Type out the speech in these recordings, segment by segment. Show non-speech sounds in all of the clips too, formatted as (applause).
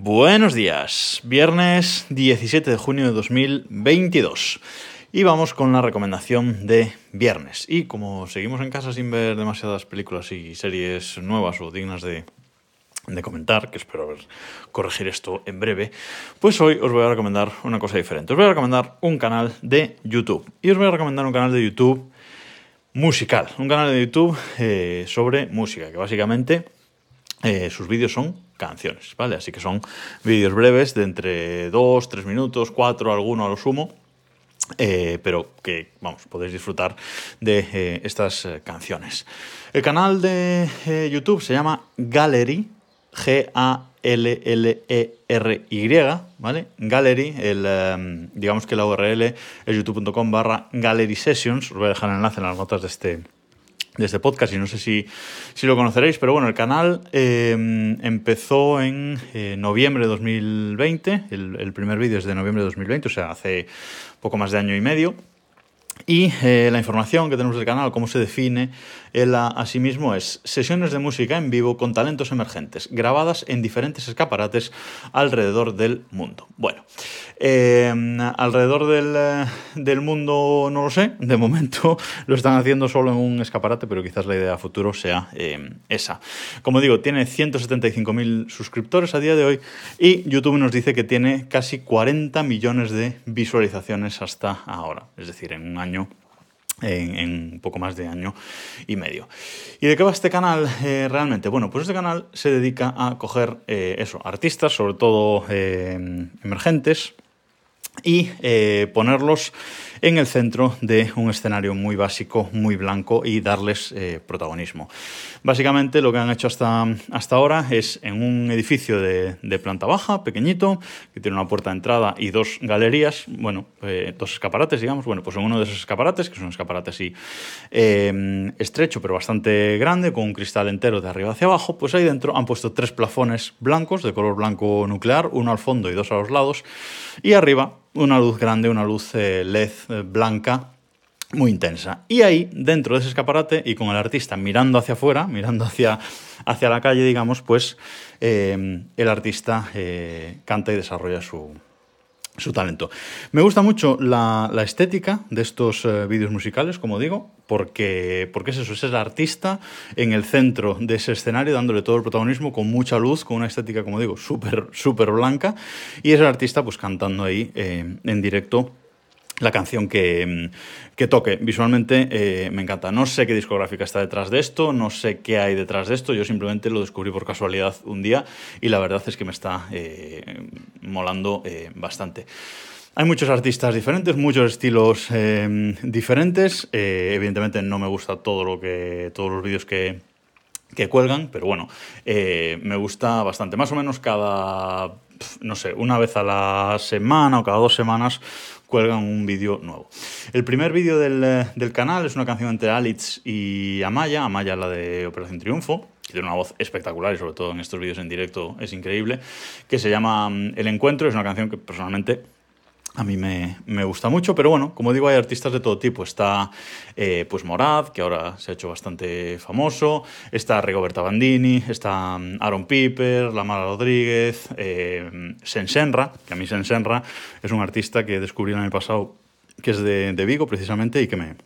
Buenos días, viernes 17 de junio de 2022. Y vamos con la recomendación de viernes. Y como seguimos en casa sin ver demasiadas películas y series nuevas o dignas de, comentar, que espero corregir esto en breve, pues hoy os voy a recomendar una cosa diferente. Os voy a recomendar un canal de YouTube. Y os voy a recomendar un canal de YouTube musical, un canal de YouTube eh, sobre música, que básicamente eh, sus vídeos son canciones, ¿vale? Así que son vídeos breves de entre 2, 3 minutos, 4, alguno a lo sumo. Eh, pero que, vamos, podéis disfrutar de eh, estas canciones. El canal de YouTube se llama Gallery, G-A-L-L-E-R-Y, ¿vale? Gallery, el, digamos que la URL es youtube.com barra Gallery Sessions, os voy a dejar el enlace en las notas de este, de este podcast y no sé si, si lo conoceréis, pero bueno, el canal eh, empezó en eh, noviembre de 2020, el, el primer vídeo es de noviembre de 2020, o sea, hace poco más de año y medio. Y eh, la información que tenemos del canal, cómo se define él a, a, sí mismo, es sesiones de música en vivo con talentos emergentes, grabadas en diferentes escaparates alrededor del mundo. Bueno, eh, alrededor del, eh, del, mundo no lo sé, de momento lo están haciendo solo en un escaparate, pero quizás la idea a futuro sea esa. Como digo, tiene 175.000 suscriptores a día de hoy y YouTube nos dice que tiene casi 40 millones de visualizaciones hasta ahora, es decir, en un año en, un poco más de año y medio. ¿Y de qué va este canal eh, realmente? Bueno, pues este canal se dedica a coger eh, eso, artistas, sobre todo eh, emergentes, y eh, ponerlos en el centro de un escenario muy básico, muy blanco y darles eh, protagonismo. Básicamente lo que han hecho hasta, hasta ahora es en un edificio de, planta baja, pequeñito, que tiene una puerta de entrada y dos galerías, bueno, eh, dos escaparates, digamos, bueno, pues en uno de esos escaparates, que es un escaparate así estrecho pero bastante grande, con un cristal entero de arriba hacia abajo, pues ahí dentro han puesto tres plafones blancos, de color blanco nuclear, uno al fondo y dos a los lados, y arriba una luz grande, una luz eh, LED eh, blanca muy intensa. Y ahí, dentro de ese escaparate y con el artista mirando hacia afuera, mirando hacia, hacia la calle, digamos, pues eh, el artista canta y desarrolla su, su talento. Me gusta mucho la, la estética de estos eh, vídeos musicales, como digo, porque, porque es eso, es el artista en el centro de ese escenario, dándole todo el protagonismo, con mucha luz, con una estética, como digo, súper, blanca, y es el artista pues cantando ahí eh, en directo la canción que, que toque. Visualmente eh, me encanta. No sé qué discográfica está detrás de esto, no sé qué hay detrás de esto. Yo simplemente lo descubrí por casualidad un día y la verdad es que me está eh, molando eh, bastante. Hay muchos artistas diferentes, muchos estilos diferentes. Evidentemente no me gusta todo lo que, todos los vídeos que, que cuelgan, pero bueno, me gusta bastante. Más o menos cada, no sé, una vez a la semana o cada dos semanas cuelgan un vídeo nuevo. El primer vídeo del, del, canal es una canción entre Alitz y Amaya, Amaya la de Operación Triunfo, tiene una voz espectacular y sobre todo en estos vídeos en directo es increíble, que se llama mm, El Encuentro, es una canción que personalmente a mí me, me, gusta mucho, pero bueno, como digo, hay artistas de todo tipo. Está eh, pues Morad, que ahora se ha hecho bastante famoso, está Rigoberta Bandini, está mm, Aaron Piper, Lamara Rodríguez, eh, Sensenra, que a mí Sensenra es un artista que descubrí el año pasado, que es de, de Vigo precisamente y que me,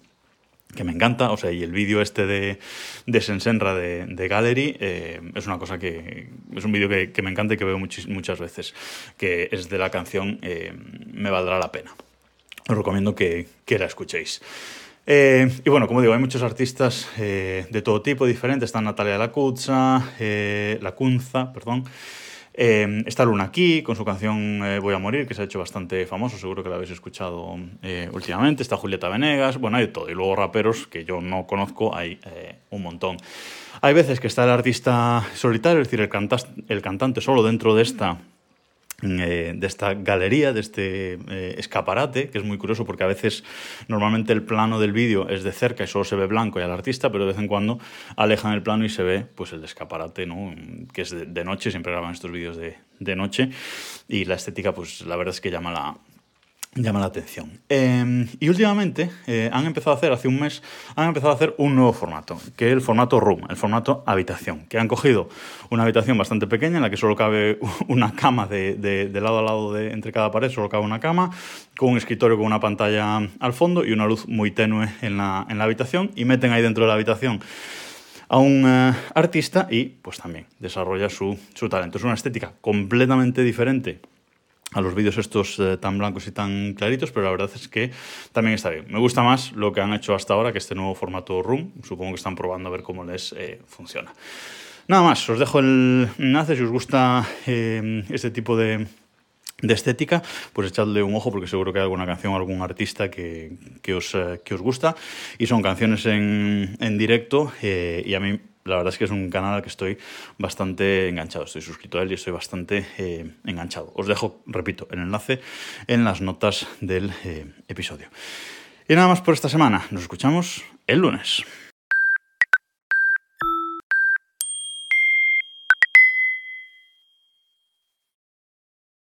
que me encanta, o sea, y el vídeo este de, de Sensenra de, de Gallery eh, es una cosa que es un vídeo que, que, me encanta y que veo muchis, muchas veces, que es de la canción eh, Me valdrá la pena. Os recomiendo que, que la escuchéis. Eh, y bueno, como digo, hay muchos artistas eh, de todo tipo, diferentes. Está Natalia Lacunza, eh, Lacunza, perdón. Eh, está Luna aquí con su canción eh, Voy a morir, que se ha hecho bastante famoso, seguro que la habéis escuchado eh, últimamente. Está Julieta Venegas, bueno, hay todo. Y luego raperos que yo no conozco, hay un montón. Hay veces que está el artista solitario, es decir, el, el cantante solo dentro de esta eh, de esta galería, de este eh, escaparate, que es muy curioso porque a veces normalmente el plano del vídeo es de cerca y solo se ve blanco y al artista, pero de vez en cuando alejan el plano y se ve pues el escaparate, ¿no? que es de, de noche, siempre graban estos vídeos de, de, noche y la estética pues la verdad es que llama la, llama la atención. Eh, y últimamente eh, han empezado a hacer, hace un mes, han empezado a hacer un nuevo formato, que es el formato room, el formato habitación, que han cogido una habitación bastante pequeña en la que solo cabe (laughs) una cama de, de, lado a lado de, entre cada pared, solo cabe una cama, con un escritorio con una pantalla al fondo y una luz muy tenue en la, en la habitación, y meten ahí dentro de la habitación a un uh, artista y pues también desarrolla su, su talento. Es una estética completamente diferente a los vídeos estos eh, tan blancos y tan claritos, pero la verdad es que también está bien. Me gusta más lo que han hecho hasta ahora que este nuevo formato Room. Supongo que están probando a ver cómo les eh, funciona. Nada más, os dejo el enlace si os gusta eh, este tipo de, de estética, pues echadle un ojo porque seguro que hay alguna canción algún artista que, que, os, que os gusta. Y son canciones en, en directo y a mí la verdad es que es un canal al que estoy bastante enganchado. Estoy suscrito a él y estoy bastante eh, enganchado. Os dejo, repito, el enlace en las notas del eh, episodio. Y nada más por esta semana. Nos escuchamos el lunes.